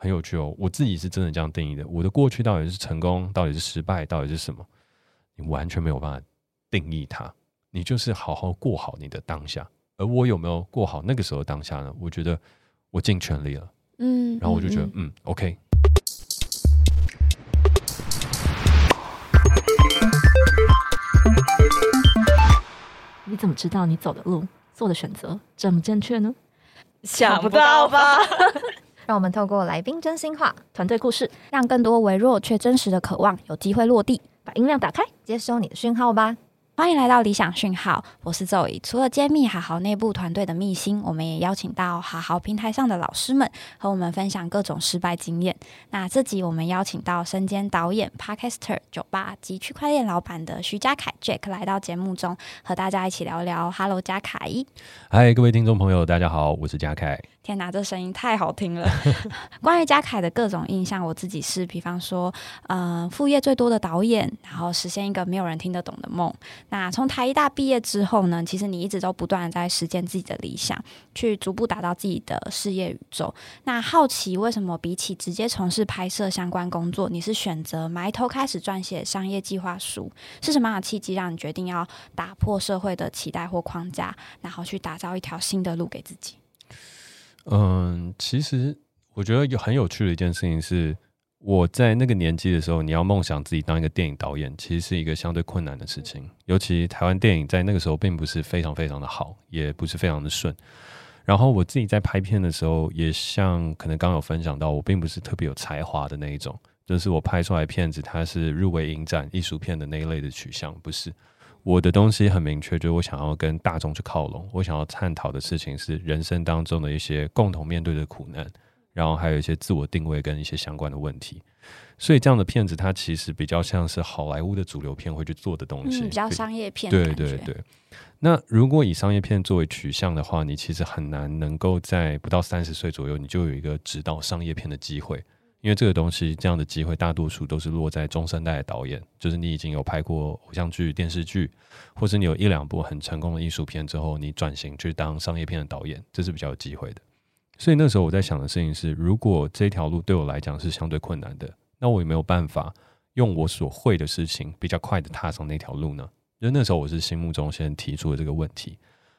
很有趣哦。我自己是真的这样定义的。我的过去到底是成功，到底是失败，到底是什么？你完全没有办法定义它。你就是好好过好你的当下。而我有没有过好那个时候当下呢？我觉得我尽全力了。嗯，然后我就觉得，嗯，OK。你怎么知道你走的路、做的选择正不正确呢？想不到吧？让我们透过来宾真心话、团队故事，让更多微弱却真实的渴望有机会落地。把音量打开，接收你的讯号吧。欢迎来到理想讯号，我是 Zoe。除了揭秘好好内部团队的秘辛，我们也邀请到好好平台上的老师们和我们分享各种失败经验。那这集我们邀请到身兼导演、Podcaster、酒吧及区块链老板的徐家凯 Jack 来到节目中，和大家一起聊聊。Hello，家凯。嗨，各位听众朋友，大家好，我是家凯。天哪，这声音太好听了！关于嘉凯的各种印象，我自己是，比方说，嗯，副业最多的导演，然后实现一个没有人听得懂的梦。那从台大毕业之后呢，其实你一直都不断的在实践自己的理想，去逐步打造自己的事业宇宙。那好奇为什么比起直接从事拍摄相关工作，你是选择埋头开始撰写商业计划书？是什么样的契机让你决定要打破社会的期待或框架，然后去打造一条新的路给自己？嗯，其实我觉得有很有趣的一件事情是，我在那个年纪的时候，你要梦想自己当一个电影导演，其实是一个相对困难的事情。尤其台湾电影在那个时候并不是非常非常的好，也不是非常的顺。然后我自己在拍片的时候，也像可能刚有分享到，我并不是特别有才华的那一种，就是我拍出来片子，它是入围影展艺术片的那一类的取向，不是。我的东西很明确，就是我想要跟大众去靠拢。我想要探讨的事情是人生当中的一些共同面对的苦难，然后还有一些自我定位跟一些相关的问题。所以这样的片子，它其实比较像是好莱坞的主流片会去做的东西，比较商业片。对对对。那如果以商业片作为取向的话，你其实很难能够在不到三十岁左右，你就有一个指导商业片的机会。因为这个东西，这样的机会大多数都是落在中生代的导演，就是你已经有拍过偶像剧、电视剧，或者你有一两部很成功的艺术片之后，你转型去当商业片的导演，这是比较有机会的。所以那时候我在想的事情是，如果这条路对我来讲是相对困难的，那我有没有办法用我所会的事情，比较快的踏上那条路呢？因为那时候我是心目中先提出了这个问题。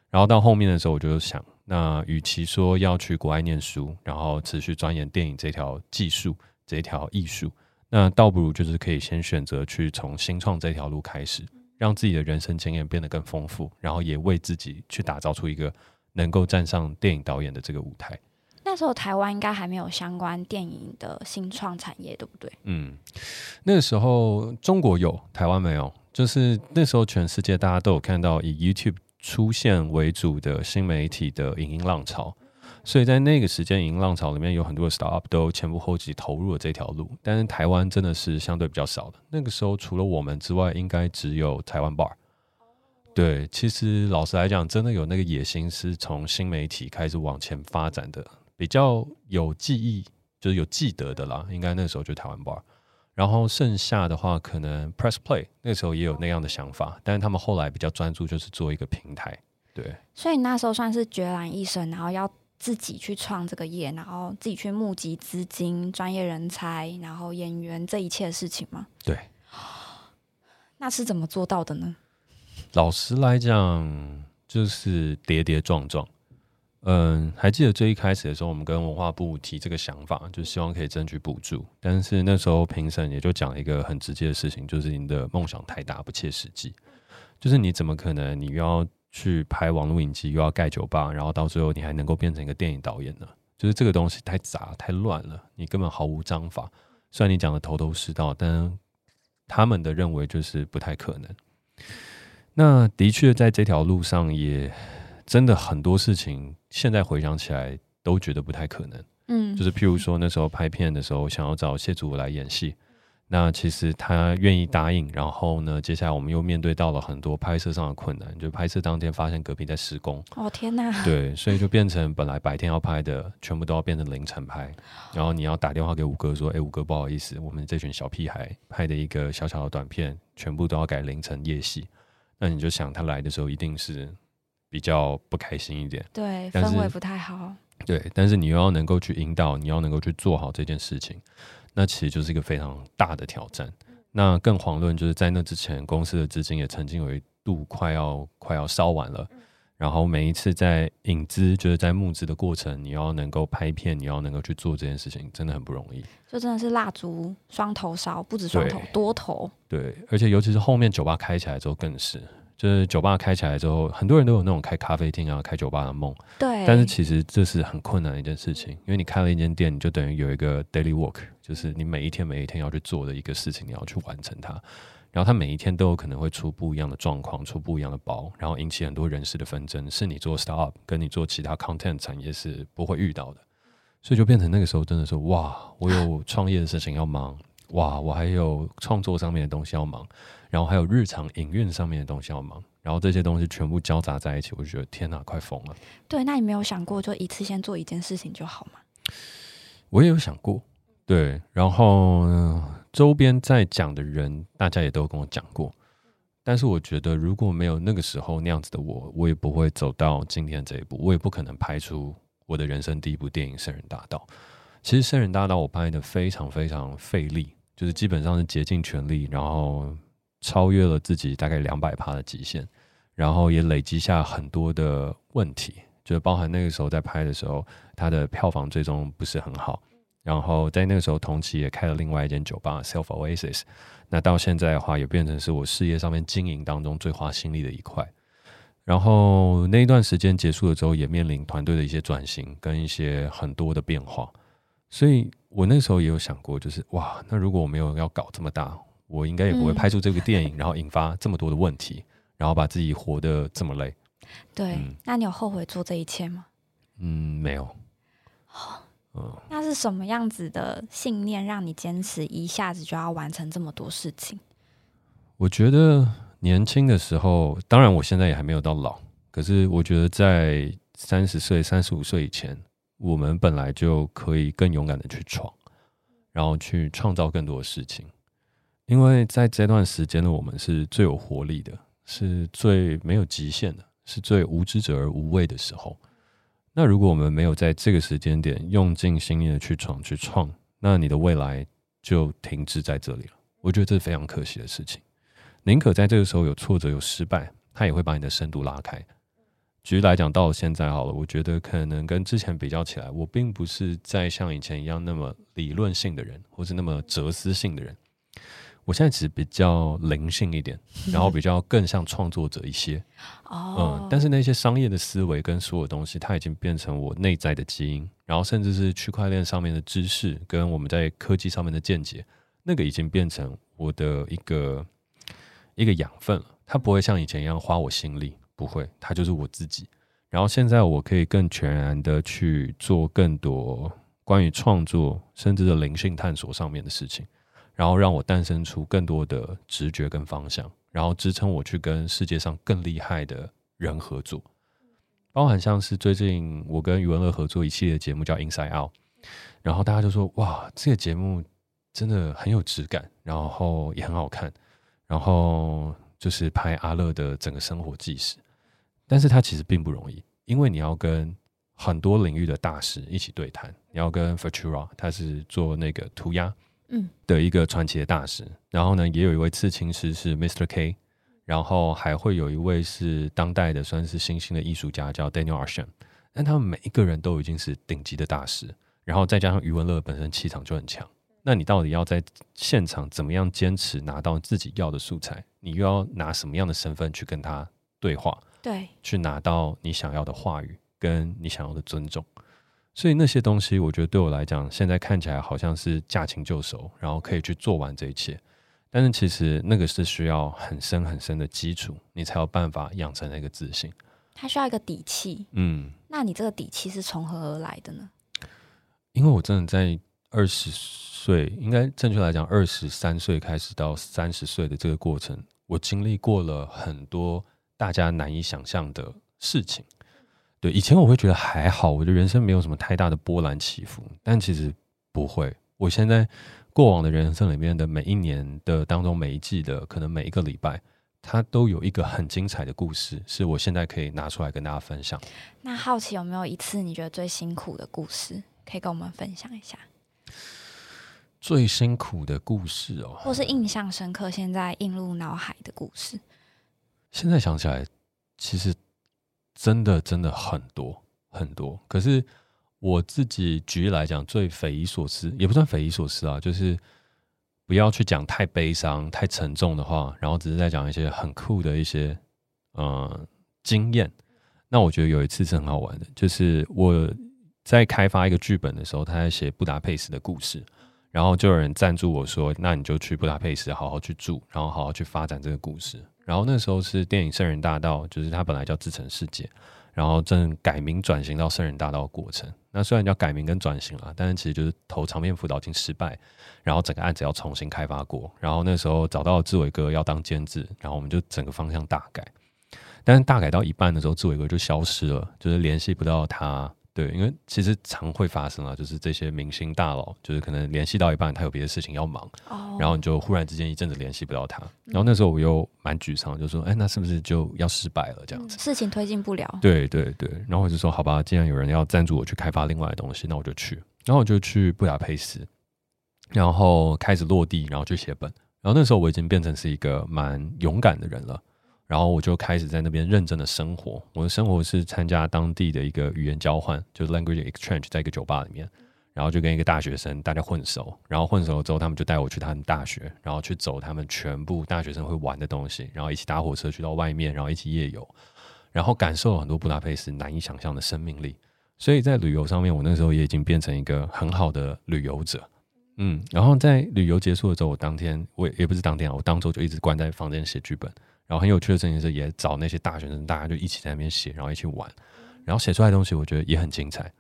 然后到后面的时候，我就想，那与其说要去国外念书，然后持续钻研电影这条技术、这条艺术，那倒不如就是可以先选择去从新创这条路开始，让自己的人生经验变得更丰富，然后也为自己去打造出一个能够站上电影导演的这个舞台。那时候台湾应该还没有相关电影的新创产业，对不对？嗯，那时候中国有，台湾没有。就是那时候全世界大家都有看到以 YouTube。出现为主的新媒体的影音浪潮，所以在那个时间，影音浪潮里面有很多的 startup 都前赴后继投入了这条路。但是台湾真的是相对比较少的。那个时候，除了我们之外，应该只有台湾 bar。对，其实老实来讲，真的有那个野心，是从新媒体开始往前发展的，比较有记忆，就是有记得的啦。应该那时候就台湾 bar。然后剩下的话，可能 Press Play 那时候也有那样的想法，但是他们后来比较专注，就是做一个平台。对，所以那时候算是决然一生，然后要自己去创这个业，然后自己去募集资金、专业人才，然后演员这一切的事情吗？对。那是怎么做到的呢？老实来讲，就是跌跌撞撞。嗯，还记得最一开始的时候，我们跟文化部提这个想法，就希望可以争取补助。但是那时候评审也就讲了一个很直接的事情，就是你的梦想太大，不切实际。就是你怎么可能，你又要去拍网络影集，又要盖酒吧，然后到最后你还能够变成一个电影导演呢？就是这个东西太杂太乱了，你根本毫无章法。虽然你讲的头头是道，但他们的认为就是不太可能。那的确在这条路上也。真的很多事情，现在回想起来都觉得不太可能。嗯，就是譬如说那时候拍片的时候，想要找谢祖武来演戏，那其实他愿意答应。然后呢，接下来我们又面对到了很多拍摄上的困难，就拍摄当天发现隔壁在施工。哦天哪！对，所以就变成本来白天要拍的，全部都要变成凌晨拍。然后你要打电话给五哥说：“哎，五哥，不好意思，我们这群小屁孩拍的一个小小的短片，全部都要改凌晨夜戏。”那你就想他来的时候一定是。比较不开心一点，对，氛围不太好。对，但是你又要能够去引导，你要能够去做好这件事情，那其实就是一个非常大的挑战。那更遑论就是在那之前，公司的资金也曾经有一度快要快要烧完了。然后每一次在引资，就是在募资的过程，你要能够拍片，你要能够去做这件事情，真的很不容易。就真的是蜡烛双头烧，不止双头，多头。对，而且尤其是后面酒吧开起来之后，更是，就是酒吧开起来之后，很多人都有那种开咖啡厅啊、开酒吧的梦。对。但是其实这是很困难的一件事情，因为你开了一间店，你就等于有一个 daily work，就是你每一天每一天要去做的一个事情，你要去完成它。然后它每一天都有可能会出不一样的状况，出不一样的包，然后引起很多人事的纷争，是你做 startup 跟你做其他 content 产业是不会遇到的，所以就变成那个时候真的是哇，我有创业的事情要忙，哇，我还有创作上面的东西要忙，然后还有日常营运上面的东西要忙，然后这些东西全部交杂在一起，我就觉得天哪，快疯了。对，那你没有想过就一次先做一件事情就好吗？我也有想过。对，然后周边在讲的人，大家也都跟我讲过。但是我觉得，如果没有那个时候那样子的我，我也不会走到今天这一步，我也不可能拍出我的人生第一部电影《圣人大道》。其实《圣人大道》我拍的非常非常费力，就是基本上是竭尽全力，然后超越了自己大概两百趴的极限，然后也累积下很多的问题，就是包含那个时候在拍的时候，它的票房最终不是很好。然后在那个时候，同期也开了另外一间酒吧 Self Oasis。那到现在的话，也变成是我事业上面经营当中最花心力的一块。然后那一段时间结束了之后，也面临团队的一些转型跟一些很多的变化。所以我那时候也有想过，就是哇，那如果我没有要搞这么大，我应该也不会拍出这个电影，然后引发这么多的问题，然后把自己活得这么累。对，那你有后悔做这一切吗？嗯，没有。那是什么样子的信念让你坚持一下子就要完成这么多事情？我觉得年轻的时候，当然我现在也还没有到老，可是我觉得在三十岁、三十五岁以前，我们本来就可以更勇敢的去闯，然后去创造更多的事情，因为在这段时间的我们是最有活力的，是最没有极限的，是最无知者而无畏的时候。那如果我们没有在这个时间点用尽心力的去闯去创，那你的未来就停滞在这里了。我觉得这是非常可惜的事情。宁可在这个时候有挫折有失败，它也会把你的深度拉开。举例来讲，到了现在好了，我觉得可能跟之前比较起来，我并不是在像以前一样那么理论性的人，或是那么哲思性的人。我现在其实比较灵性一点，然后比较更像创作者一些，哦，嗯，但是那些商业的思维跟所有东西，它已经变成我内在的基因，然后甚至是区块链上面的知识跟我们在科技上面的见解，那个已经变成我的一个一个养分了。它不会像以前一样花我心力，不会，它就是我自己。然后现在我可以更全然的去做更多关于创作，甚至是灵性探索上面的事情。然后让我诞生出更多的直觉跟方向，然后支撑我去跟世界上更厉害的人合作，包含像是最近我跟余文乐合作一系列节目叫 Inside Out，然后大家就说哇，这个节目真的很有质感，然后也很好看，然后就是拍阿乐的整个生活纪实，但是它其实并不容易，因为你要跟很多领域的大师一起对谈，你要跟 Futura，他是做那个涂鸦。嗯，的一个传奇的大师，然后呢，也有一位刺青师是 Mr. K，然后还会有一位是当代的算是新兴的艺术家叫 Daniel Arsham，但他们每一个人都已经是顶级的大师，然后再加上余文乐本身气场就很强，那你到底要在现场怎么样坚持拿到自己要的素材？你又要拿什么样的身份去跟他对话？对，去拿到你想要的话语跟你想要的尊重。所以那些东西，我觉得对我来讲，现在看起来好像是驾轻就熟，然后可以去做完这一切。但是其实那个是需要很深很深的基础，你才有办法养成那个自信。它需要一个底气。嗯，那你这个底气是从何而来的呢？因为我真的在二十岁，应该正确来讲，二十三岁开始到三十岁的这个过程，我经历过了很多大家难以想象的事情。对，以前我会觉得还好，我的人生没有什么太大的波澜起伏，但其实不会。我现在过往的人生里面的每一年的当中，每一季的可能每一个礼拜，它都有一个很精彩的故事，是我现在可以拿出来跟大家分享。那好奇有没有一次你觉得最辛苦的故事，可以跟我们分享一下？最辛苦的故事哦，或是印象深刻、现在映入脑海的故事？现在想起来，其实真的真的很多很多。可是我自己举例来讲，最匪夷所思也不算匪夷所思啊，就是不要去讲太悲伤、太沉重的话，然后只是在讲一些很酷的一些呃经验。那我觉得有一次是很好玩的，就是我在开发一个剧本的时候，他在写布达佩斯的故事。然后就有人赞助我说：“那你就去布达佩斯好好去住，然后好好去发展这个故事。”然后那时候是电影《圣人大道》，就是它本来叫《自成世界》，然后正改名转型到《圣人大道》过程。那虽然叫改名跟转型了，但是其实就是投长片辅导金失败，然后整个案子要重新开发过。然后那时候找到志伟哥要当监制，然后我们就整个方向大改。但是大改到一半的时候，志伟哥就消失了，就是联系不到他。对，因为其实常会发生啊，就是这些明星大佬，就是可能联系到一半，他有别的事情要忙，然后你就忽然之间一阵子联系不到他，然后那时候我又蛮沮丧，就说，哎，那是不是就要失败了这样子？事情推进不了。对对对，然后我就说，好吧，既然有人要赞助我去开发另外的东西，那我就去，然后我就去布达佩斯，然后开始落地，然后去写本，然后那时候我已经变成是一个蛮勇敢的人了。然后我就开始在那边认真的生活。我的生活是参加当地的一个语言交换，就是 language exchange，在一个酒吧里面，然后就跟一个大学生大家混熟。然后混熟了之后，他们就带我去他们大学，然后去走他们全部大学生会玩的东西，然后一起搭火车去到外面，然后一起夜游，然后感受了很多布达佩斯难以想象的生命力。所以在旅游上面，我那时候也已经变成一个很好的旅游者。嗯，然后在旅游结束的时候，我当天我也不是当天啊，我当周就一直关在房间写剧本。然后很有趣的事情是，也找那些大学生，大家就一起在那边写，然后一起玩，然后写出来的东西，我觉得也很精彩。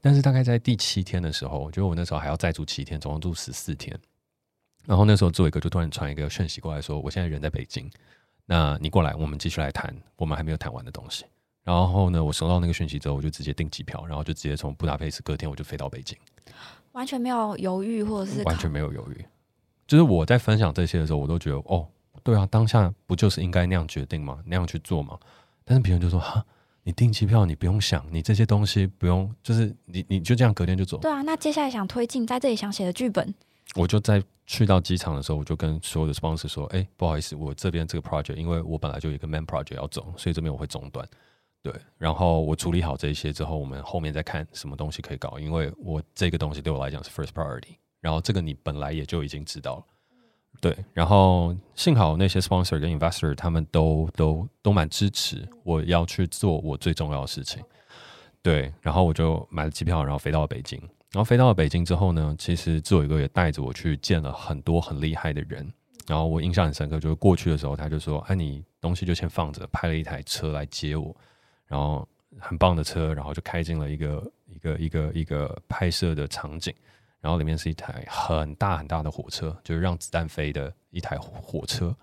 但是大概在第七天的时候，我觉得我那时候还要再住七天，总共住十四天。然后那时候志伟哥就突然传一个讯息过来说：“我现在人在北京，那你过来，我们继续来谈我们还没有谈完的东西。”然后呢，我收到那个讯息之后，我就直接订机票，然后就直接从布达佩斯隔天我就飞到北京，完全没有犹豫或者是完全没有犹豫。就是我在分享这些的时候，我都觉得哦。对啊，当下不就是应该那样决定吗？那样去做吗？但是别人就说：“哈，你订机票，你不用想，你这些东西不用，就是你你就这样隔天就走。”对啊，那接下来想推进在这里想写的剧本，我就在去到机场的时候，我就跟所有的 sponsor 说：“哎，不好意思，我这边这个 project，因为我本来就有一个 main project 要走，所以这边我会中断。对，然后我处理好这些之后，我们后面再看什么东西可以搞，因为我这个东西对我来讲是 first priority。然后这个你本来也就已经知道了。”对，然后幸好那些 sponsor 跟 investor 他们都都都蛮支持我要去做我最重要的事情。对，然后我就买了机票，然后飞到了北京。然后飞到了北京之后呢，其实志伟哥也带着我去见了很多很厉害的人。然后我印象很深刻，就是过去的时候，他就说：“哎，你东西就先放着。”派了一台车来接我，然后很棒的车，然后就开进了一个一个一个一个拍摄的场景。然后里面是一台很大很大的火车，就是让子弹飞的一台火车。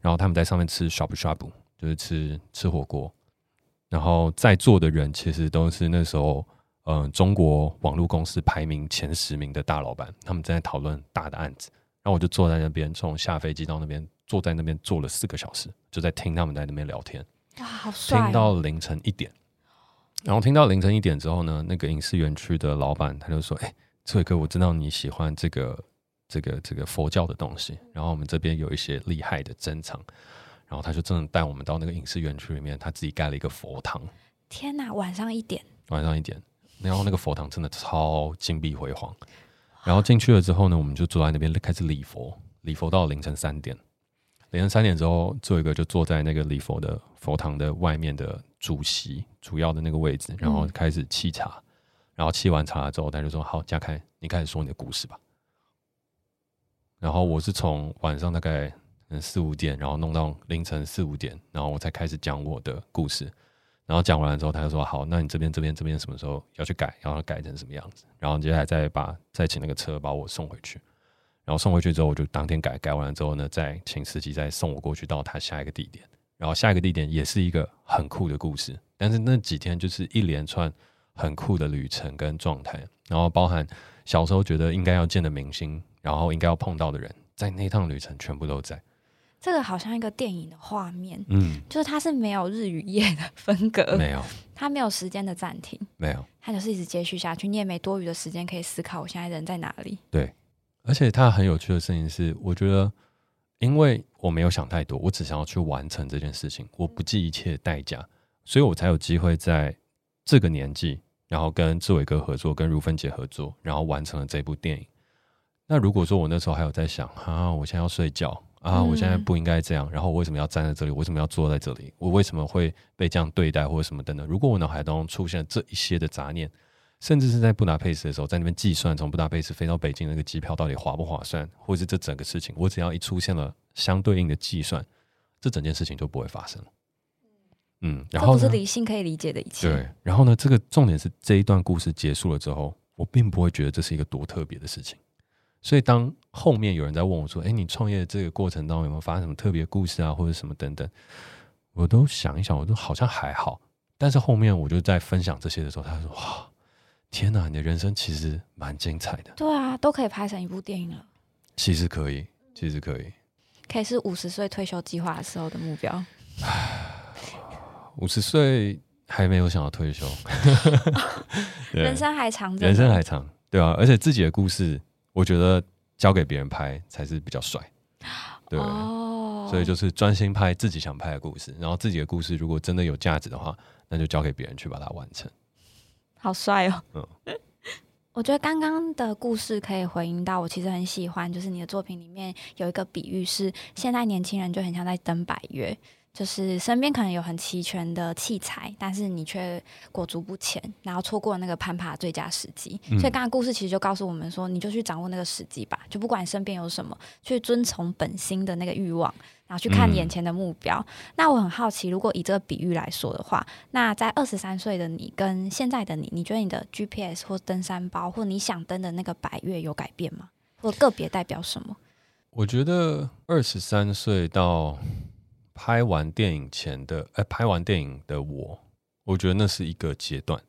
然后他们在上面吃 shabu shabu，就是吃吃火锅。然后在座的人其实都是那时候，嗯，中国网络公司排名前十名的大老板，他们正在讨论大的案子。然后我就坐在那边，从下飞机到那边，坐在那边坐了四个小时，就在听他们在那边聊天。哇，好帅！听到凌晨一点。然后听到凌晨一点之后呢，那个影视园区的老板他就说：“哎。”这位哥，我知道你喜欢这个、这个、这个佛教的东西。然后我们这边有一些厉害的珍藏。然后他就真的带我们到那个影视园区里面，他自己盖了一个佛堂。天哪，晚上一点，晚上一点，然后那个佛堂真的超金碧辉煌。然后进去了之后呢，我们就坐在那边开始礼佛，礼佛到凌晨三点。凌晨三点之后，这位哥就坐在那个礼佛的佛堂的外面的主席主要的那个位置，然后开始沏茶。然后沏完茶之后，他就说：“好，嘉开，你开始说你的故事吧。”然后我是从晚上大概嗯四五点，然后弄到凌晨四五点，然后我才开始讲我的故事。然后讲完了之后，他就说：“好，那你这边这边这边什么时候要去改？要改成什么样子？”然后接下来再把再请那个车把我送回去。然后送回去之后，我就当天改，改完了之后呢，再请司机再送我过去到他下一个地点。然后下一个地点也是一个很酷的故事，但是那几天就是一连串。很酷的旅程跟状态，然后包含小时候觉得应该要见的明星，然后应该要碰到的人，在那趟旅程全部都在。这个好像一个电影的画面，嗯，就是它是没有日与夜的分隔，没有，它没有时间的暂停，没有。它就是一直接续下去，你也没多余的时间可以思考我现在人在哪里。对而且它很有趣的事情是，我觉得，因为我没有想太多，我只想要去完成这件事情，我不计一切代价，所以我才有机会在这个年纪，然后跟志伟哥合作，跟如芬姐合作，然后完成了这部电影。那如果说我那时候还有在想啊，我现在要睡觉啊，嗯我现在不应该这样，然后我为什么要站在这里？我为什么要坐在这里？我为什么会被这样对待，或者什么等等？如果我脑海当中出现这一些的杂念，甚至是在布达佩斯的时候，在那边计算从布达佩斯飞到北京那个机票到底划不划算，或者是这整个事情，我只要一出现了相对应的计算，这整件事情就不会发生了。嗯，然后是理性可以理解的一切。对，然后呢？这个重点是这一段故事结束了之后，我并不会觉得这是一个多特别的事情。所以当后面有人在问我说：“哎，你创业这个过程当中有没有发生什么特别故事啊，或者什么等等？”我都想一想，我都好像还好。但是后面我就在分享这些的时候，他说：“哇，天哪，你的人生其实蛮精彩的。对啊，都可以拍成一部电影了，其实可以，其实可以。可以是五十岁退休计划的时候的目标。五十岁还没有想要退休，人生还长着，人生还长，对啊，而且自己的故事，我觉得交给别人拍才是比较帅，对。哦，所以就是专心拍自己想拍的故事，然后自己的故事如果真的有价值的话，那就交给别人去把它完成。好帅哦。嗯。我觉得刚刚的故事可以回应到我，其实很喜欢，就是你的作品里面有一个比喻是，现在年轻人就很像在登百越，就是身边可能有很齐全的器材，但是你却裹足不前，然后错过了那个攀爬的最佳时机。嗯所以刚刚故事其实就告诉我们说，你就去掌握那个时机吧，就不管身边有什么，去遵从本心的那个欲望，然后去看嗯眼前的目标。那我很好奇，如果以这个比喻来说的话，那在二十三岁的你跟现在的你，你觉得你的 GPS 或登山包，或你想登的那个百越有改变吗？或个别代表什么？我觉得二十三岁到拍完电影前的，哎、拍完电影的我，我觉得那是一个阶段。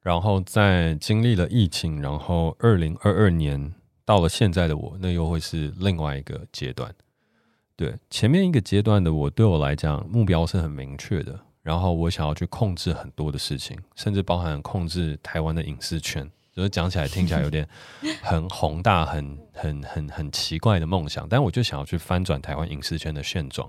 然后在经历了疫情，然后二零二二年到了现在的我，那又会是另外一个阶段。对，前面一个阶段的我，对我来讲目标是很明确的，然后我想要去控制很多的事情，甚至包含控制台湾的影视圈。就是讲起来听起来有点很宏大、很很很很奇怪的梦想，但我就想要去翻转台湾影视圈的现状。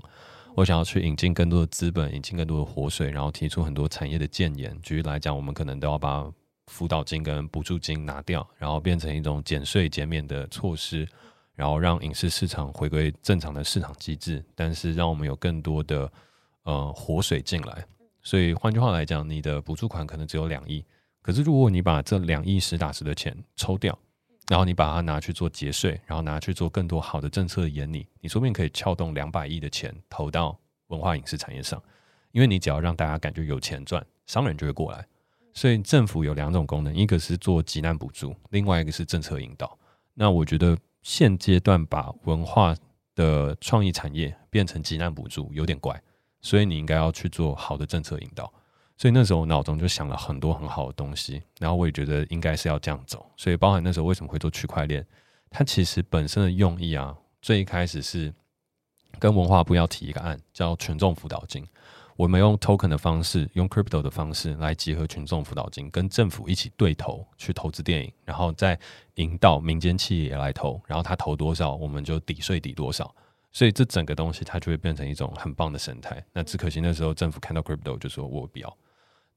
我想要去引进更多的资本，引进更多的活水，然后提出很多产业的建言。举例来讲，我们可能都要把辅导金跟补助金拿掉，然后变成一种减税减免的措施，然后让影视市场回归正常的市场机制，但是让我们有更多的呃活水进来。所以换句话来讲，你的补助款可能只有两亿，可是如果你把这两亿实打实的钱抽掉，然后你把它拿去做节税，然后拿去做更多好的政策的研拟，你说不定可以撬动两百亿的钱投到文化影视产业上，因为你只要让大家感觉有钱赚，商人就会过来。所以政府有两种功能，一个是做急难补助，另外一个是政策引导。那我觉得现阶段把文化的创意产业变成急难补助有点怪，所以你应该要去做好的政策引导。所以那时候我脑中就想了很多很好的东西，然后我也觉得应该是要这样走。所以包含那时候为什么会做区块链，它其实本身的用意啊，最一开始是跟文化部要提一个案，叫群众辅导金。我们用 token 的方式，用 crypto 的方式来结合群众辅导金，跟政府一起对投去投资电影，然后再引导民间企业来投，然后他投多少，我们就抵税抵多少。所以这整个东西它就会变成一种很棒的生态。那只可惜那时候政府看到 crypto 就说我不要。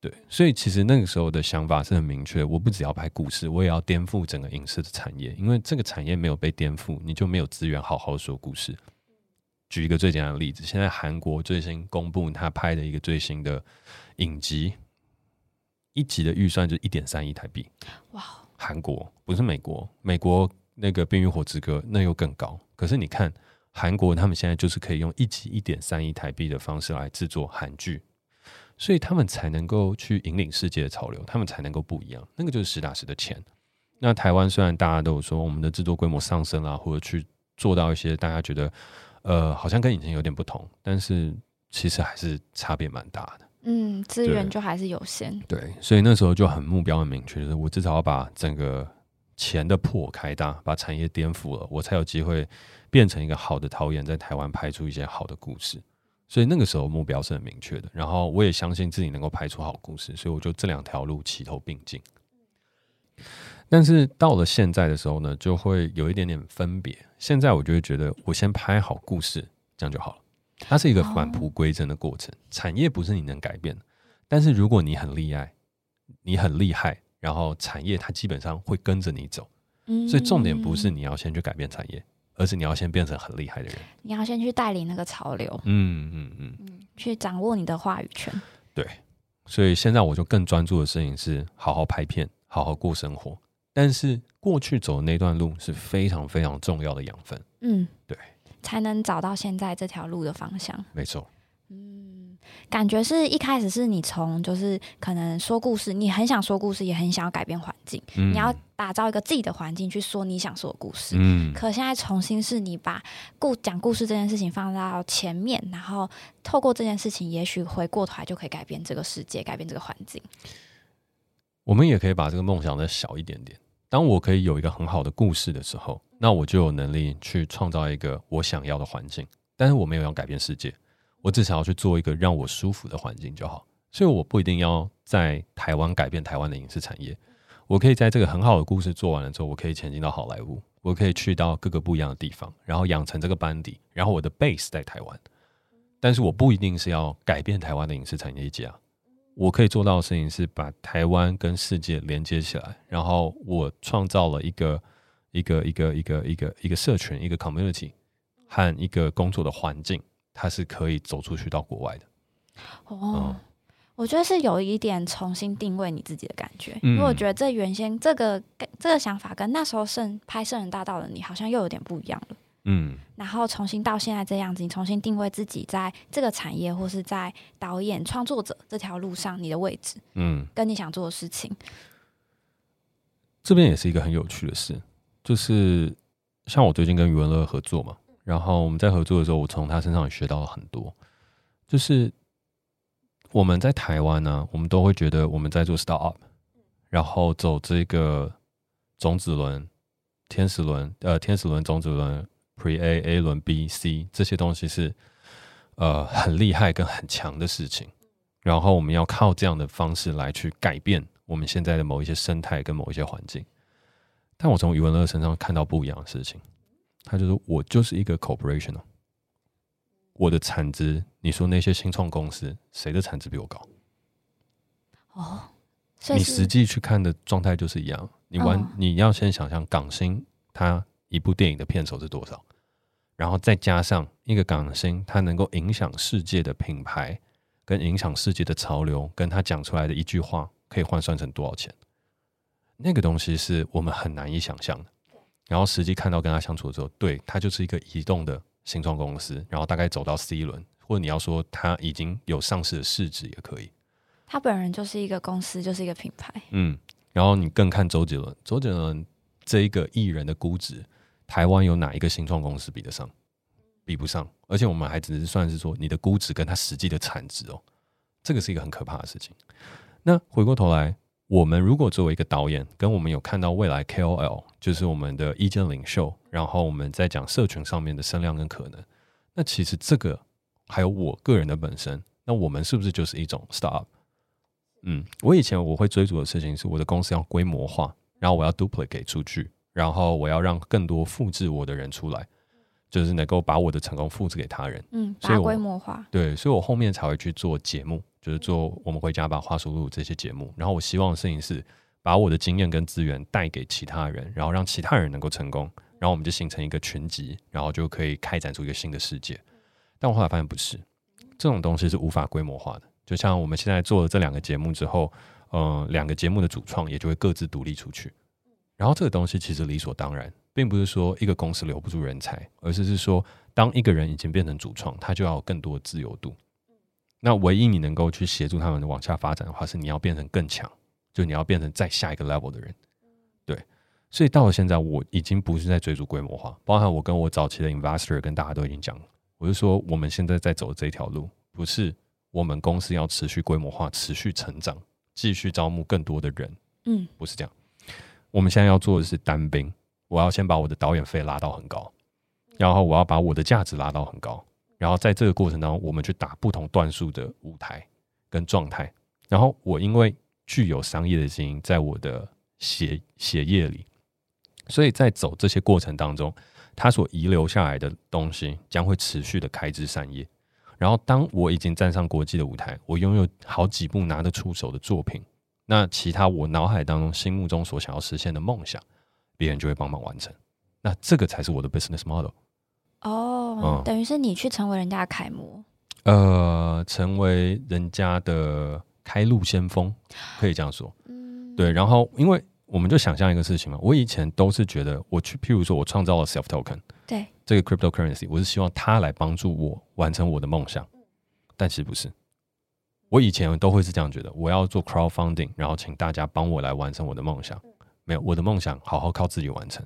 对，所以其实那个时候的想法是很明确，我不只要拍故事，我也要颠覆整个影视的产业，因为这个产业没有被颠覆，你就没有资源好好说故事。举一个最简单的例子，现在韩国最新公布他拍的一个最新的影集，一集的预算就一点三亿台币。哇，韩国不是美国，美国那个《冰与火之歌》那又更高。可是你看韩国，他们现在就是可以用一集一点三亿台币的方式来制作韩剧，所以他们才能够去引领世界的潮流，他们才能够不一样。那个就是实打实的钱。那台湾虽然大家都有说我们的制作规模上升啦，或者去做到一些大家觉得呃好像跟以前有点不同，但是其实还是差别蛮大的。嗯，资源就还是有限。对，所以那时候就很目标很明确，就是我至少要把整个钱的破开大，把产业颠覆了，我才有机会变成一个好的导演，在台湾拍出一些好的故事。所以那个时候目标是很明确的，然后我也相信自己能够拍出好故事，所以我就这两条路齐头并进。但是到了现在的时候呢，就会有一点点分别。现在我就会觉得，我先拍好故事，这样就好了。它是一个返璞归真的过程。产业不是你能改变的，但是如果你很厉害，你很厉害，然后产业它基本上会跟着你走。所以重点不是你要先去改变产业，而是你要先变成很厉害的人。你要先去带领那个潮流，嗯嗯嗯，去掌握你的话语权。对，所以现在我就更专注的事情是好好拍片，好好过生活。但是过去走的那段路是非常非常重要的养分。嗯，对，才能找到现在这条路的方向。没错。嗯，感觉是一开始是你从就是可能说故事，你很想说故事，也很想要改变环境，嗯你要打造一个自己的环境去说你想说的故事。嗯可现在重新是你把故讲故事这件事情放到前面，然后透过这件事情，也许回过头来就可以改变这个世界，改变这个环境。我们也可以把这个梦想再小一点点。当我可以有一个很好的故事的时候，那我就有能力去创造一个我想要的环境。但是我没有要改变世界，我只想要去做一个让我舒服的环境就好。所以我不一定要在台湾改变台湾的影视产业，我可以在这个很好的故事做完了之后，我可以前进到好莱坞，我可以去到各个不一样的地方，然后养成这个班底，然后我的 base 在台湾。但是我不一定是要改变台湾的影视产业界啊。我可以做到的事情是把台湾跟世界连接起来，然后我创造了一个一个一个一个一个一个社群、一个 community 和一个工作的环境，它是可以走出去到国外的。哦，我觉得是有一点重新定位你自己的感觉，嗯因为我觉得这原先这个这个想法跟那时候圣拍《圣人大道》的你好像又有点不一样了。嗯，然后重新到现在这样子，你重新定位自己在这个产业或是在导演创作者这条路上你的位置，嗯，跟你想做的事情。这边也是一个很有趣的事，就是像我最近跟余文乐合作嘛，然后我们在合作的时候，我从他身上也学到了很多。就是我们在台湾呢、我们都会觉得我们在做 start up，然后走这个种子轮、天使轮、呃天使轮、种子轮、Pre A、A 轮、B、C 这些东西是呃很厉害跟很强的事情，然后我们要靠这样的方式来去改变我们现在的某一些生态跟某一些环境。但我从余文乐身上看到不一样的事情，他就说我就是一个 corporation 哦，我的产值，你说那些新创公司谁的产值比我高？哦，你实际去看的状态就是一样。你玩，哦你要先想象港星他一部电影的片酬是多少，然后再加上一个港星他能够影响世界的品牌，跟影响世界的潮流，跟他讲出来的一句话可以换算成多少钱？那个东西是我们很难以想象的。然后实际看到跟他相处的时候，对他就是一个移动的新创公司，然后大概走到 C 轮，或者你要说他已经有上市的市值也可以。他本人就是一个公司，就是一个品牌。嗯，然后你更看周杰伦，周杰伦这一个艺人的估值，台湾有哪一个新创公司比得上？比不上，而且我们还只是算是说你的估值跟他实际的产值哦，这个是一个很可怕的事情。那回过头来，我们如果作为一个导演，跟我们有看到未来 KOL，就是我们的意见领袖，然后我们在讲社群上面的声量跟可能，那其实这个还有我个人的本身，那我们是不是就是一种 startup？嗯，我以前我会追逐的事情是我的公司要规模化，然后我要 duplicate 出去，然后我要让更多复制我的人出来，就是能够把我的成功复制给他人。嗯，把它所以我规模化。对，所以我后面才会去做节目，就是做我们回家把话术录这些节目。然后我希望的事情是把我的经验跟资源带给其他人，然后让其他人能够成功，然后我们就形成一个群集，然后就可以开展出一个新的世界。但我后来发现不是，这种东西是无法规模化的。就像我们现在做了这两个节目之后，嗯、两个节目的主创也就会各自独立出去。然后这个东西其实理所当然，并不是说一个公司留不住人才，而是是说，当一个人已经变成主创，他就要有更多的自由度。那唯一你能够去协助他们往下发展的话，是你要变成更强，就你要变成再下一个 level 的人。对，所以到了现在，我已经不是在追逐规模化，包含我跟我早期的 investor 跟大家都已经讲了，我是说我们现在在走的这条路，不是我们公司要持续规模化、持续成长、继续招募更多的人，嗯，不是这样。我们现在要做的是单兵，我要先把我的导演费拉到很高，然后我要把我的价值拉到很高，然后在这个过程当中，我们去打不同段数的舞台跟状态。然后我因为具有商业的基因在我的血血液里，所以在走这些过程当中，它所遗留下来的东西将会持续的开枝散叶。然后当我已经站上国际的舞台，我拥有好几部拿得出手的作品，那其他我脑海当中心目中所想要实现的梦想，别人就会帮忙完成。那这个才是我的 business model。哦，嗯等于是你去成为人家的楷模。呃，成为人家的开路先锋，可以这样说。嗯，对，然后因为我们就想象一个事情嘛，我以前都是觉得我去，譬如说我创造了 self token 对，这个 cryptocurrency，我是希望它来帮助我完成我的梦想，但其实不是。我以前都会是这样觉得，我要做 crowdfunding，然后请大家帮我来完成我的梦想。没有，我的梦想好好靠自己完成。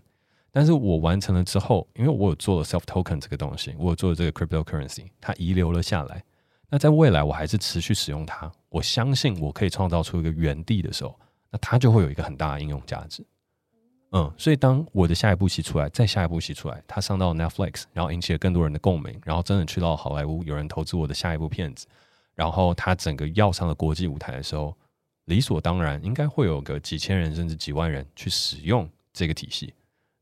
但是我完成了之后，因为我有做了 self token 这个东西，我有做了这个 cryptocurrency，它遗留了下来。那在未来我还是持续使用它，我相信我可以创造出一个原地的时候，那它就会有一个很大的应用价值。嗯，所以当我的下一部戏出来，再下一部戏出来，它上到 Netflix，然后引起了更多人的共鸣，然后真的去到好莱坞，有人投资我的下一部片子，然后它整个要上了国际舞台的时候，理所当然应该会有个几千人甚至几万人去使用这个体系。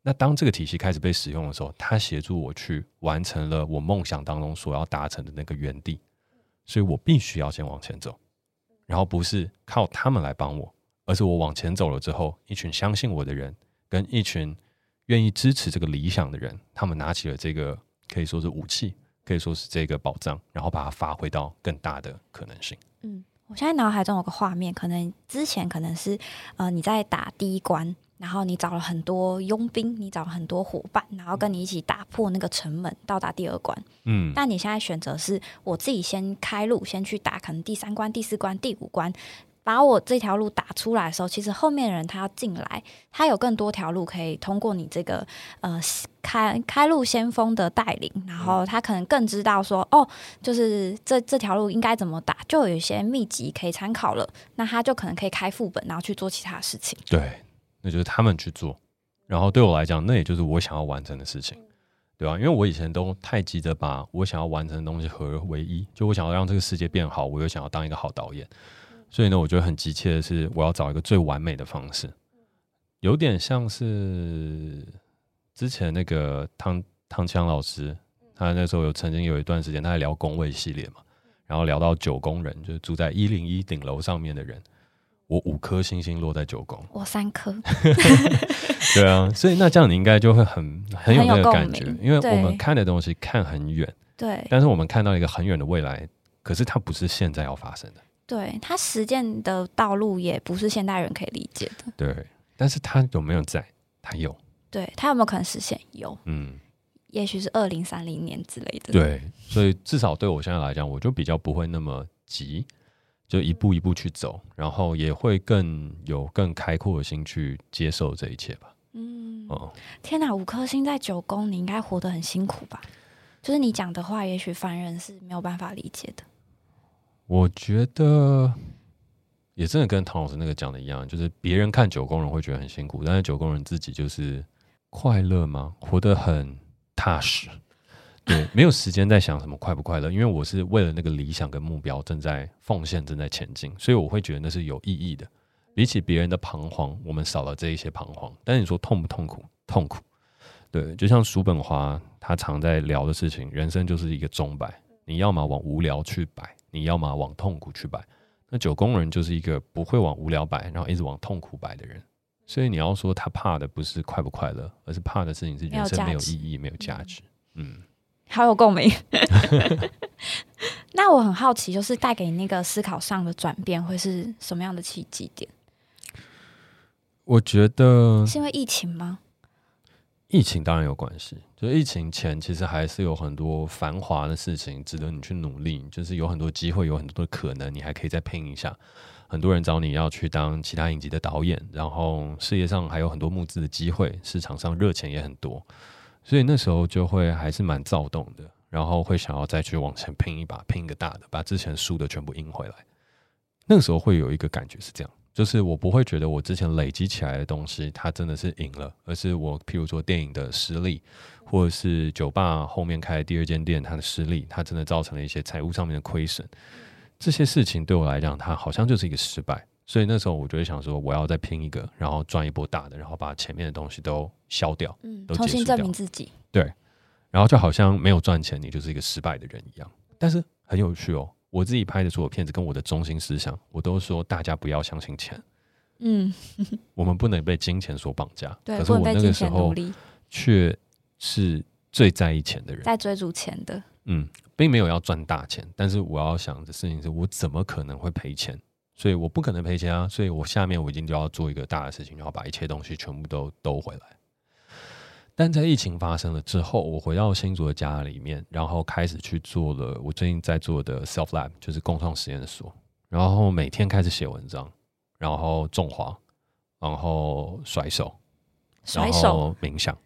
那当这个体系开始被使用的时候，它协助我去完成了我梦想当中所要达成的那个原地，所以我必须要先往前走，然后不是靠他们来帮我，而是我往前走了之后，一群相信我的人跟一群愿意支持这个理想的人，他们拿起了这个可以说是武器，可以说是这个宝藏，然后把它发挥到更大的可能性。嗯，我现在脑海中有个画面，可能之前可能是呃你在打第一关，然后你找了很多佣兵，你找了很多伙伴，然后跟你一起打破那个城门，到达第二关。嗯，但你现在选择是我自己先开路，先去打可能第三关、第四关、第五关，把我这条路打出来的时候，其实后面的人他要进来，他有更多条路可以通过你这个呃开开路先锋的带领，然后他可能更知道说哦，就是这这条路应该怎么打，就有一些秘籍可以参考了，那他就可能可以开副本，然后去做其他的事情。对，那就是他们去做，然后对我来讲，那也就是我想要完成的事情，对吧、因为我以前都太急着把我想要完成的东西合而为一，就我想要让这个世界变好，我又想要当一个好导演，所以呢，我觉得很急切的是，我要找一个最完美的方式，有点像是之前那个汤汤强老师，他那时候有曾经有一段时间他在聊工位系列嘛，然后聊到九宫人，就是住在一零一顶楼上面的人，我五颗星星落在九宫。我三颗，对啊，所以那这样你应该就会很很有那个感觉，因为我们看的东西看很远，对。但是我们看到一个很远的未来，可是它不是现在要发生的，对，他实践的道路也不是现代人可以理解的。对。但是他有没有在？他有，对他有没有可能实现？有，嗯，也许是二零三零年之类的。，对。所以至少对我现在来讲，我就比较不会那么急，就一步一步去走，然后也会更有更开阔的心去接受这一切吧。嗯，哦、天哪，五颗星在九宫，你应该活得很辛苦吧？就是你讲的话，也许凡人是没有办法理解的。我觉得也真的跟唐老师那个讲的一样，就是别人看九宫人会觉得很辛苦，但是九宫人自己就是快乐吗？活得很踏实，对，没有时间在想什么快不快乐，因为我是为了那个理想跟目标正在奉献、正在前进，所以我会觉得那是有意义的。比起别人的彷徨，我们少了这一些彷徨。但是你说痛不痛苦？痛苦。对，就像叔本华他常在聊的事情，人生就是一个钟摆，你要么往无聊去摆，你要么往痛苦去摆。那九宫人就是一个不会往无聊摆，然后一直往痛苦摆的人。所以你要说他怕的不是快不快乐，而是怕的事情是人生没有意义、没有价值。嗯，好有共鸣。那我很好奇，就是带给你那个思考上的转变会是什么样的契机点？我觉得是因为疫情吗？疫情当然有关系，就疫情前其实还是有很多繁华的事情值得你去努力，就是有很多机会，有很多的可能，你还可以再拼一下。很多人找你要去当其他影集的导演，然后事业上还有很多募资的机会，市场上热钱也很多，所以那时候就会还是蛮躁动的，然后会想要再去往前拼一把，拼一个大的，把之前输的全部赢回来。那个时候会有一个感觉是这样，就是我不会觉得我之前累积起来的东西，它真的是赢了，而是我譬如说电影的失利，或者是酒吧后面开的第二间店它的失利，它真的造成了一些财务上面的亏损。这些事情对我来讲，它好像就是一个失败。所以那时候我就会想说，我要再拼一个，然后赚一波大的，然后把前面的东西都消掉，嗯，都重新证明自己。对然后就好像没有赚钱，你就是一个失败的人一样。但是很有趣哦，我自己拍的所有片子跟我的中心思想，我都说大家不要相信钱，嗯，我们不能被金钱所绑架。对，可是我那个时候却是最在意钱的人。在追逐钱的。嗯，并没有要赚大钱，但是我要想的事情是我怎么可能会赔钱？所以我不可能赔钱啊！所以我下面我一定就要做一个大的事情，然后把一切东西全部都兜回来。但在疫情发生了之后，我回到新竹的家里面，然后开始去做了我最近在做的 self lab，就是共创实验所，然后每天开始写文章，然后种花，然后甩手，然甩手，后冥想。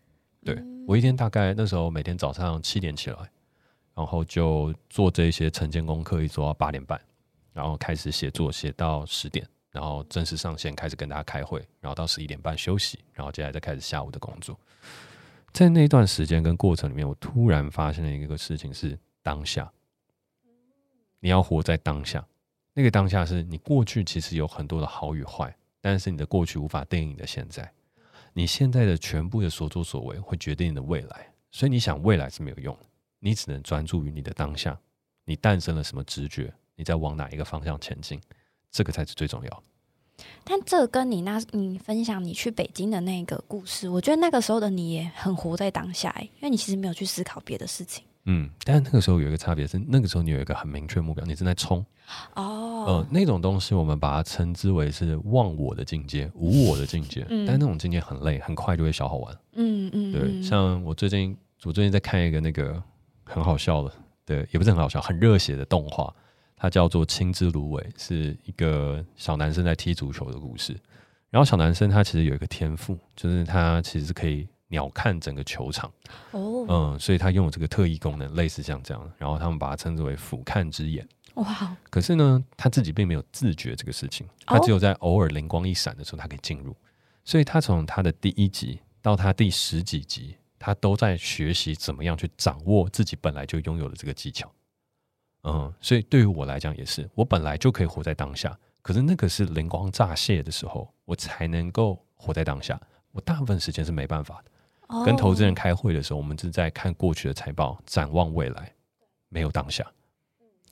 对我一天大概那时候每天早上七点起来，然后就做这些晨间功课，一直做到八点半，然后开始写作，写到十点，然后正式上线，开始跟大家开会，然后到十一点半休息，然后接下来再开始下午的工作。在那段时间跟过程里面，我突然发现了一个事情是当下，你要活在当下。那个当下是你过去其实有很多的好与坏，但是你的过去无法定义你的现在。你现在的全部的所作所为会决定你的未来，所以你想未来是没有用的，你只能专注于你的当下。你诞生了什么直觉？你在往哪一个方向前进？这个才是最重要的。但这跟你那，你分享你去北京的那个故事，我觉得那个时候的你也很活在当下、欸，因为你其实没有去思考别的事情。嗯，但是那个时候有一个差别是，那个时候你有一个很明确目标，你正在冲。哦，呃，那种东西我们把它称之为是忘我的境界、无我的境界。嗯但那种境界很累，很快就会消耗完。嗯嗯，对，嗯像我最近，我最近在看一个那个很好笑的，对，也不是很好笑，很热血的动画，它叫做《青之芦苇》，是一个小男生在踢足球的故事。然后小男生他其实有一个天赋，就是他其实是可以鸟瞰整个球场，哦，嗯，所以他拥有这个特异功能，类似像这样。然后他们把它称之为俯瞰之眼。哇，可是呢，他自己并没有自觉这个事情，他只有在偶尔灵光一闪的时候，他可以进入。所以他从他的第一集到他第十几集，他都在学习怎么样去掌握自己本来就拥有的这个技巧。嗯，所以对于我来讲也是，我本来就可以活在当下，可是那个是灵光乍现的时候，我才能够活在当下。我大部分时间是没办法的。哦跟投资人开会的时候，我们正在看过去的财报，展望未来，没有当下。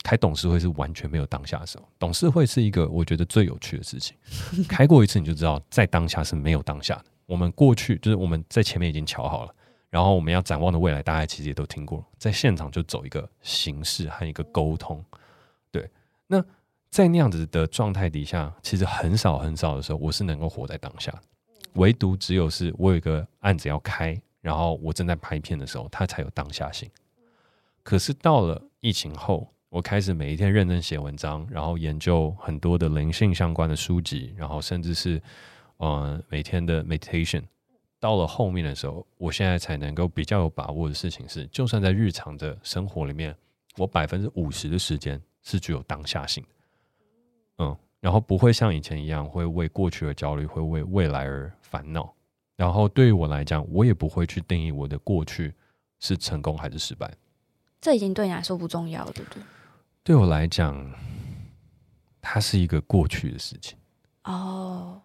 开董事会是完全没有当下的时候，董事会是一个我觉得最有趣的事情。开过一次你就知道，在当下是没有当下的。我们过去就是我们在前面已经瞧好了，然后我们要展望的未来，大家其实也都听过，在现场就走一个形式和一个沟通。对，那在那样子的状态底下，其实很少很少的时候，我是能够活在当下。唯独只有是我有一个案子要开，然后我正在拍片的时候，它才有当下性。可是到了疫情后，我开始每一天认真写文章，然后研究很多的灵性相关的书籍，然后甚至是呃每天的 meditation。到了后面的时候，我现在才能够比较有把握的事情是，就算在日常的生活里面，我百分之五十的时间是具有当下性的，嗯，然后不会像以前一样会为过去而焦虑，会为未来而烦恼。然后对于我来讲，我也不会去定义我的过去是成功还是失败。这已经对你来说不重要了，对不对？对我来讲，它是一个过去的事情。哦，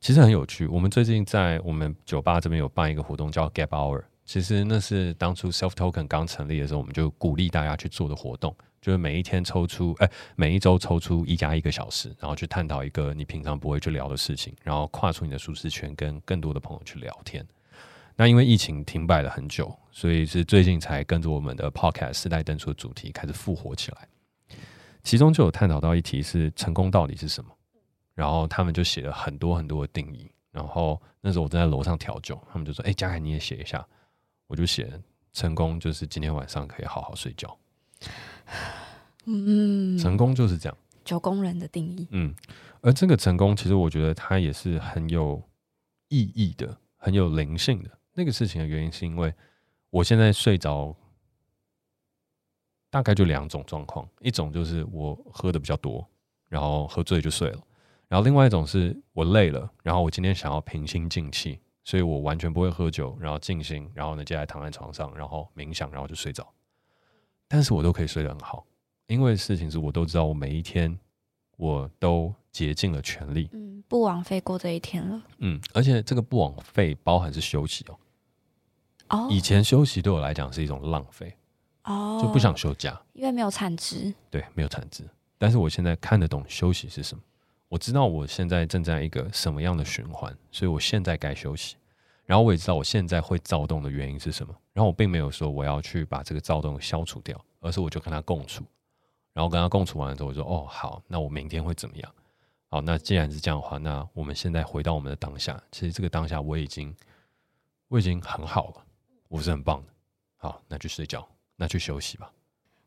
其实很有趣。我们最近在我们酒吧这边有办一个活动，叫 Gap Hour。其实那是当初 Self Token 刚成立的时候，我们就鼓励大家去做的活动，就是每一天抽出，哎、每一周抽出一加一个小时，然后去探讨一个你平常不会去聊的事情，然后跨出你的舒适圈，跟更多的朋友去聊天。那因为疫情停摆了很久，所以是最近才跟着我们的 Podcast 世代登出的主题开始复活起来。其中就有探讨到一题是成功到底是什么，然后他们就写了很多很多的定义。然后那时候我正在楼上调酒，他们就说：“哎、嘉凯你也写一下。”我就写成功就是今天晚上可以好好睡觉，嗯，成功就是这样。九宫人的定义，嗯，而这个成功其实我觉得它也是很有意义的，很有灵性的。那个事情的原因是因为我现在睡着，大概就两种状况，一种就是我喝的比较多，然后喝醉就睡了；然后另外一种是我累了，然后我今天想要平心静气，所以我完全不会喝酒，然后静心，然后呢接下来躺在床上，然后冥想，然后就睡着。但是我都可以睡得很好，因为事情是我都知道，我每一天我都竭尽了全力，嗯，不枉费过这一天了。嗯，而且这个不枉费包含是休息哦。哦以前休息对我来讲是一种浪费，哦，就不想休假，因为没有产值。对，没有产值。但是我现在看得懂休息是什么，我知道我现在正在一个什么样的循环，所以我现在该休息。然后我也知道我现在会躁动的原因是什么，然后我并没有说我要去把这个躁动消除掉，而是我就跟他共处，然后跟他共处完了之后，我说哦好，那我明天会怎么样？好，那既然是这样的话，那我们现在回到我们的当下，其实这个当下我已经我已经很好了，我是很棒的。好，那去睡觉，那去休息吧。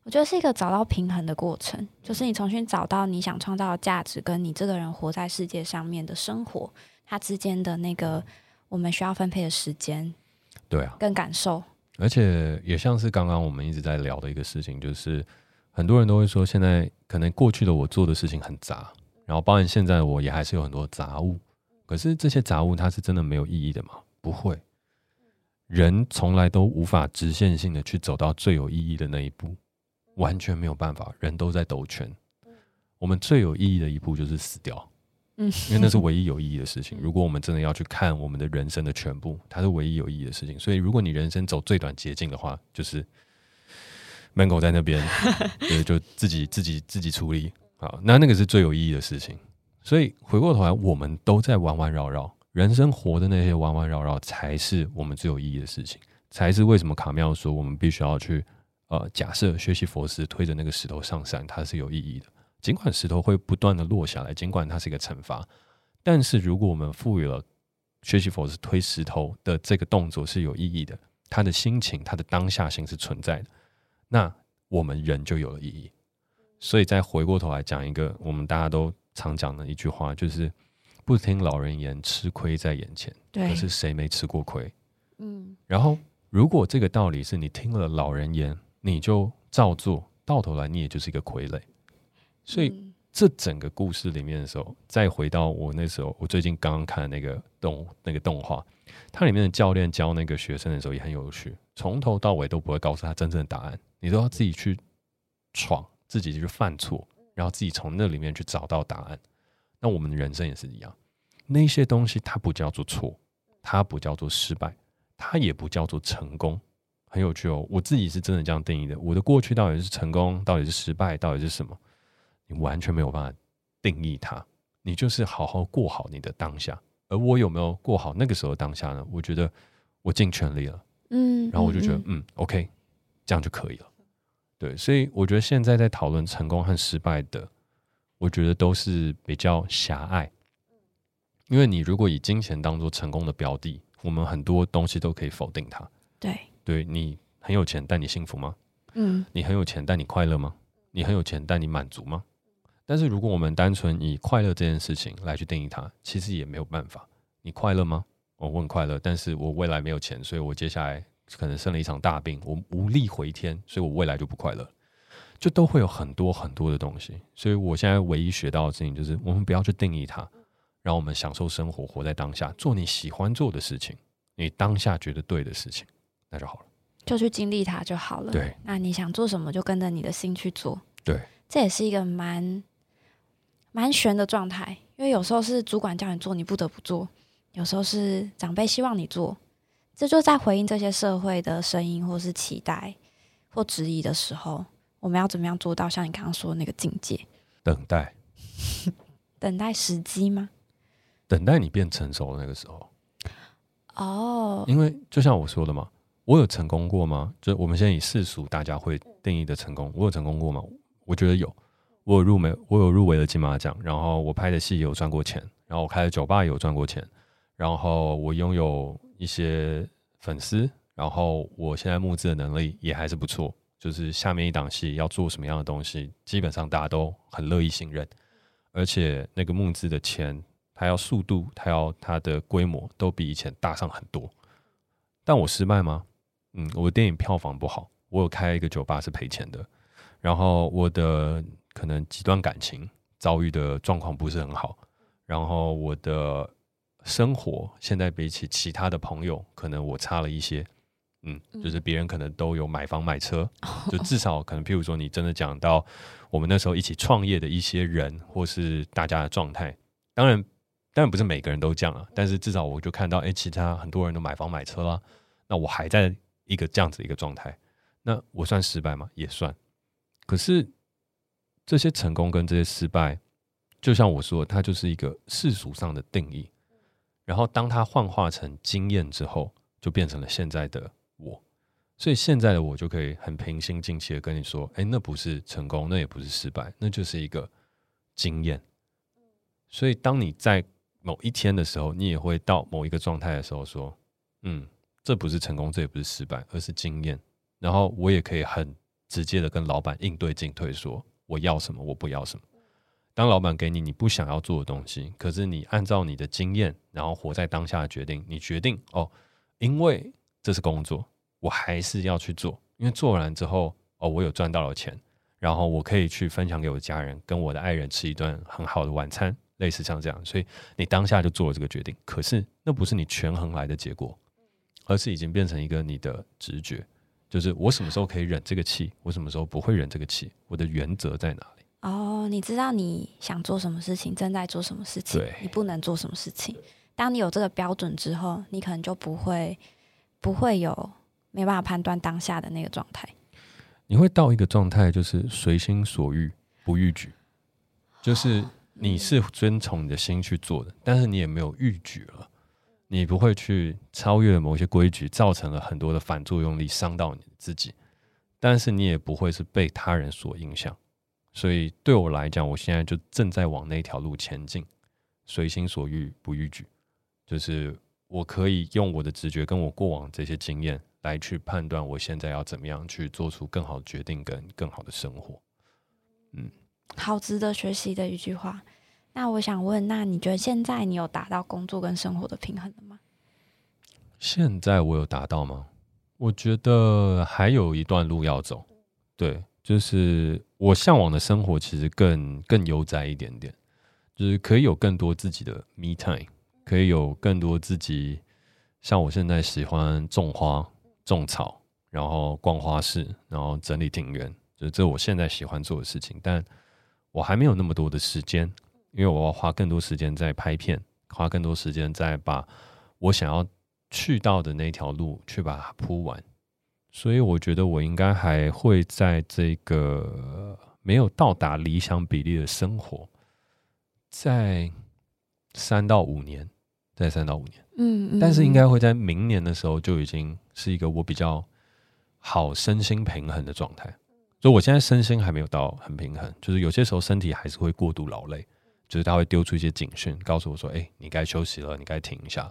我觉得是一个找到平衡的过程，就是你重新找到你想创造的价值，跟你这个人活在世界上面的生活，它之间的那个我们需要分配的时间对啊，跟感受。而且也像是刚刚我们一直在聊的一个事情，就是很多人都会说，现在可能过去的我做的事情很杂，然后包含现在的我也还是有很多杂物。可是这些杂物它是真的没有意义的吗？不会，人从来都无法直线性的去走到最有意义的那一步，完全没有办法。人都在兜圈，我们最有意义的一步就是死掉。嗯，因为那是唯一有意义的事情。如果我们真的要去看我们的人生的全部，它是唯一有意义的事情。所以，如果你人生走最短捷径的话，就是 Mango 在那边，对，就自己自己自己处理好，那那个是最有意义的事情。所以回过头来，我们都在弯弯绕绕，人生活的那些弯弯绕绕，才是我们最有意义的事情，才是为什么卡妙说我们必须要去呃，假设学习佛师推着那个石头上山，它是有意义的。尽管石头会不断的落下来，尽管它是一个惩罚，但是如果我们赋予了学习佛是推石头的这个动作是有意义的，他的心情、他的当下性是存在的，那我们人就有了意义。所以再回过头来讲一个我们大家都常讲的一句话，就是不听老人言，吃亏在眼前。对可，是谁没吃过亏？嗯，然后，如果这个道理是你听了老人言，你就照做，到头来你也就是一个傀儡。所以嗯这整个故事里面的时候，再回到我那时候，我最近刚刚看的那个动那个动画，它里面的教练教那个学生的时候也很有趣，从头到尾都不会告诉他真正的答案，你都要自己去闯，自己去犯错，然后自己从那里面去找到答案。那我们的人生也是一样，那些东西它不叫做错，它不叫做失败，它也不叫做成功。很有趣哦，我自己是真的这样定义的。我的过去到底是成功，到底是失败，到底是什么？你完全没有办法定义它，你就是好好过好你的当下。而我有没有过好那个时候当下呢？我觉得我尽全力了，嗯，然后我就觉得嗯嗯 OK，这样就可以了。对，所以我觉得现在在讨论成功和失败的，我觉得都是比较狭隘。因为你如果以金钱当做成功的标的，我们很多东西都可以否定它。对，对你很有钱，但你幸福吗？嗯你很有钱，但你快乐吗？你很有钱，但你满足吗？但是如果我们单纯以快乐这件事情来去定义它，其实也没有办法。你快乐吗？哦我很快乐，但是我未来没有钱，所以我接下来可能生了一场大病，我无力回天，所以我未来就不快乐。就都会有很多很多的东西，所以我现在唯一学到的事情就是，我们不要去定义它，让我们享受生活，活在当下，做你喜欢做的事情，你当下觉得对的事情，那就好了。就去经历它就好了。对，那你想做什么就跟着你的心去做。对，这也是一个蛮蛮悬的状态，因为有时候是主管叫你做，你不得不做；有时候是长辈希望你做，这就在回应这些社会的声音，或是期待或质疑的时候，我们要怎么样做到像你刚刚说的那个境界？等待，等待时机吗？等待你变成熟的那个时候。哦，因为就像我说的嘛，我有成功过吗？就我们现在以世俗大家会定义的成功，我有成功过吗？我觉得有，我有入围，我有入围了金马奖，然后我拍的戏也有赚过钱，然后我开的酒吧也有赚过钱，然后我拥有一些粉丝，然后我现在募资的能力也还是不错。就是下面一档戏要做什么样的东西，基本上大家都很乐意信任，而且那个募资的钱，它要速度，它要它的规模都比以前大上很多。但我失败吗？嗯，我的电影票房不好，我有开一个酒吧是赔钱的，然后我的可能几段感情遭遇的状况不是很好，然后我的生活现在比起其他的朋友，可能我差了一些。嗯，就是别人可能都有买房买车，就至少可能，譬如说你真的讲到我们那时候一起创业的一些人，或是大家的状态，当然，当然不是每个人都这样啊，但是至少我就看到，哎，其他很多人都买房买车了，那我还在一个这样子一个状态，那我算失败吗？也算。可是这些成功跟这些失败，就像我说，它就是一个世俗上的定义，然后当它幻化成经验之后，就变成了现在的。我，所以现在的我就可以很平心静气的跟你说，哎，那不是成功，那也不是失败，那就是一个经验。所以当你在某一天的时候，你也会到某一个状态的时候，说，嗯，这不是成功，这也不是失败，而是经验。然后我也可以很直接的跟老板应对进退，说我要什么，我不要什么。当老板给你你不想要做的东西，可是你按照你的经验，然后活在当下的决定，你决定哦，因为。这是工作，我还是要去做，因为做完之后，哦，我有赚到了钱，然后我可以去分享给我的家人，跟我的爱人吃一顿很好的晚餐，类似像这样。所以你当下就做了这个决定，可是那不是你权衡来的结果，而是已经变成一个你的直觉，就是我什么时候可以忍这个气，我什么时候不会忍这个气，我的原则在哪里？哦，你知道你想做什么事情，正在做什么事情，你不能做什么事情。当你有这个标准之后，你可能就不会。不会有没办法判断当下的那个状态，你会到一个状态，就是随心所欲不逾矩，就是你是遵从你的心去做的，但是你也没有逾矩了，你不会去超越某些规矩，造成了很多的反作用力，伤到你自己，但是你也不会是被他人所影响，所以对我来讲，我现在就正在往那条路前进，随心所欲不逾矩，就是。我可以用我的直觉跟我过往这些经验来去判断，我现在要怎么样去做出更好的决定跟更好的生活。嗯，好值得学习的一句话。那我想问，那你觉得现在你有达到工作跟生活的平衡了吗？现在我有达到吗？我觉得还有一段路要走。对，就是我向往的生活其实更更悠哉一点点，就是可以有更多自己的 me time。可以有更多自己，像我现在喜欢种花、种草，然后逛花市，然后整理庭园，就是这我现在喜欢做的事情。但我还没有那么多的时间，因为我要花更多时间在拍片，花更多时间在把我想要去到的那条路去把它铺完。所以我觉得我应该还会在这个没有到达理想比例的生活，在三到五年。在三到五年，嗯，但是应该会在明年的时候就已经是一个我比较好身心平衡的状态。所以我现在身心还没有到很平衡，就是有些时候身体还是会过度劳累，就是他会丢出一些警讯，告诉我说：“哎，你该休息了，你该停一下。”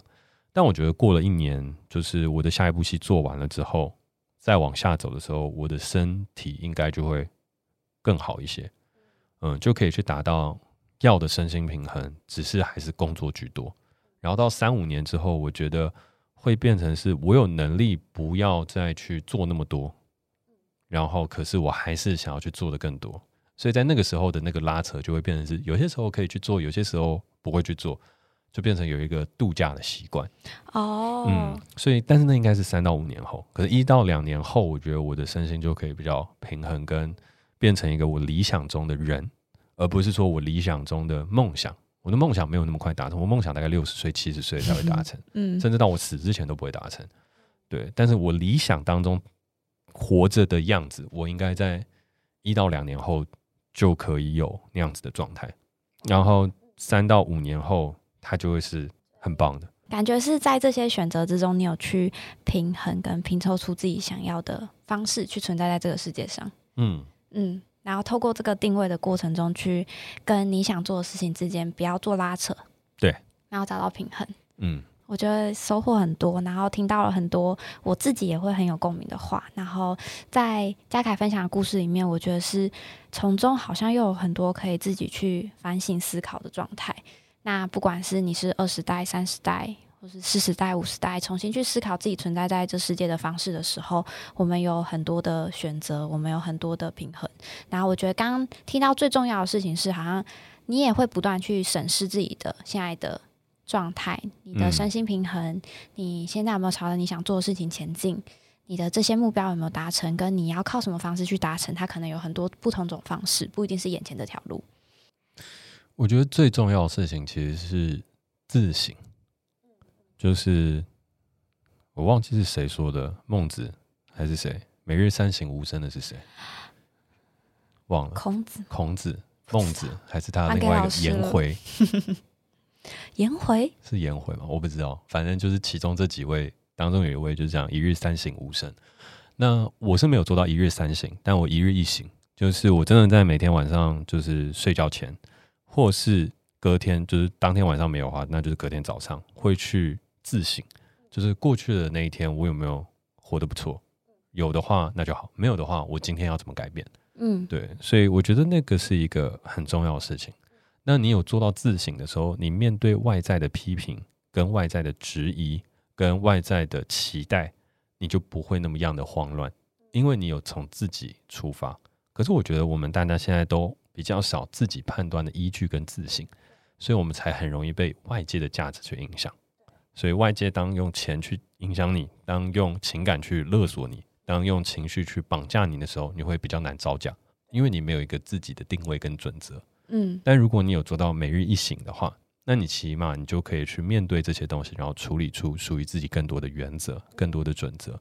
但我觉得过了一年，就是我的下一部戏做完了之后，再往下走的时候，我的身体应该就会更好一些，嗯，就可以去达到要的身心平衡，只是还是工作居多。然后到三五年之后，我觉得会变成是我有能力不要再去做那么多，然后可是我还是想要去做的更多，所以在那个时候的那个拉扯就会变成是有些时候可以去做，有些时候不会去做，就变成有一个度假的习惯。哦，嗯，所以但是那应该是三到五年后，可是一到两年后，我觉得我的身心就可以比较平衡，跟变成一个我理想中的人，而不是说我理想中的梦想。我的梦想没有那么快达成，我梦想大概六十岁、七十岁才会达成，嗯，甚至到我死之前都不会达成。对，但是我理想当中活着的样子，我应该在一到两年后就可以有那样子的状态，然后三到五年后，它就会是很棒的。感觉是在这些选择之中，你有去平衡跟拼凑出自己想要的方式，去存在在这个世界上。嗯嗯。然后透过这个定位的过程中，去跟你想做的事情之间不要做拉扯，对，然后找到平衡。嗯，我觉得收获很多，然后听到了很多我自己也会很有共鸣的话。然后在嘉凯分享的故事里面，我觉得是从中好像又有很多可以自己去反省思考的状态。那不管是你是二十代、三十代。或是四十代、五十代，重新去思考自己存在在这世界的方式的时候，我们有很多的选择，我们有很多的平衡。然后，我觉得刚刚听到最重要的事情是，好像你也会不断去审视自己的现在的状态，你的嗯身心平衡，你现在有没有朝着你想做的事情前进？你的这些目标有没有达成？跟你要靠什么方式去达成？它可能有很多不同种方式，不一定是眼前这条路。我觉得最重要的事情其实是自省，就是我忘记是谁说的，孟子还是谁？每日三省吾身的是谁？忘了，孔子、孔子、孟子还是他还给另外一个颜回？颜回，是颜回吗？我不知道，反正就是其中这几位当中有一位就是讲一日三省吾身。那我是没有做到一日三省，但我一日一省，就是我真的在每天晚上就是睡觉前，或是隔天就是当天晚上没有的话，那就是隔天早上会去自省，就是过去的那一天我有没有活得不错，有的话那就好，没有的话我今天要怎么改变？嗯，对，所以我觉得那个是一个很重要的事情。那你有做到自省的时候，你面对外在的批评、跟外在的质疑、跟外在的期待，你就不会那么样的慌乱，因为你有从自己出发。可是我觉得我们大家现在都比较少自己判断的依据跟自省，所以我们才很容易被外界的价值去影响。所以外界当用钱去影响你，当用情感去勒索你，当用情绪去绑架你的时候，你会比较难招架，因为你没有一个自己的定位跟准则。嗯，但如果你有做到每日一醒的话，那你起码你就可以去面对这些东西，然后处理出属于自己更多的原则、更多的准则，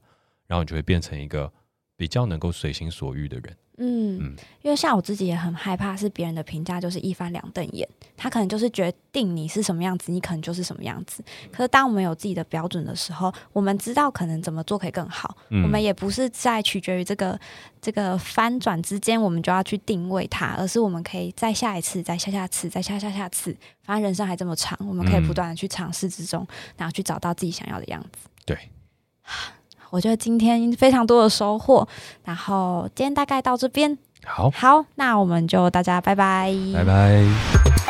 然后你就会变成一个比较能够随心所欲的人。嗯嗯，因为像我自己也很害怕，是别人的评价就是一翻两瞪眼，他可能就是决定你是什么样子，你可能就是什么样子。可是当我们有自己的标准的时候，我们知道可能怎么做可以更好，嗯我们也不是在取决于这个这个翻转之间，我们就要去定位它，而是我们可以再下一次，再下下次，再下下下次。反正人生还这么长，我们可以嗯不断的去尝试之中，然后去找到自己想要的样子。对，我觉得今天非常多的收获，然后今天大概到这边。好，好，那我们就大家拜拜，拜拜。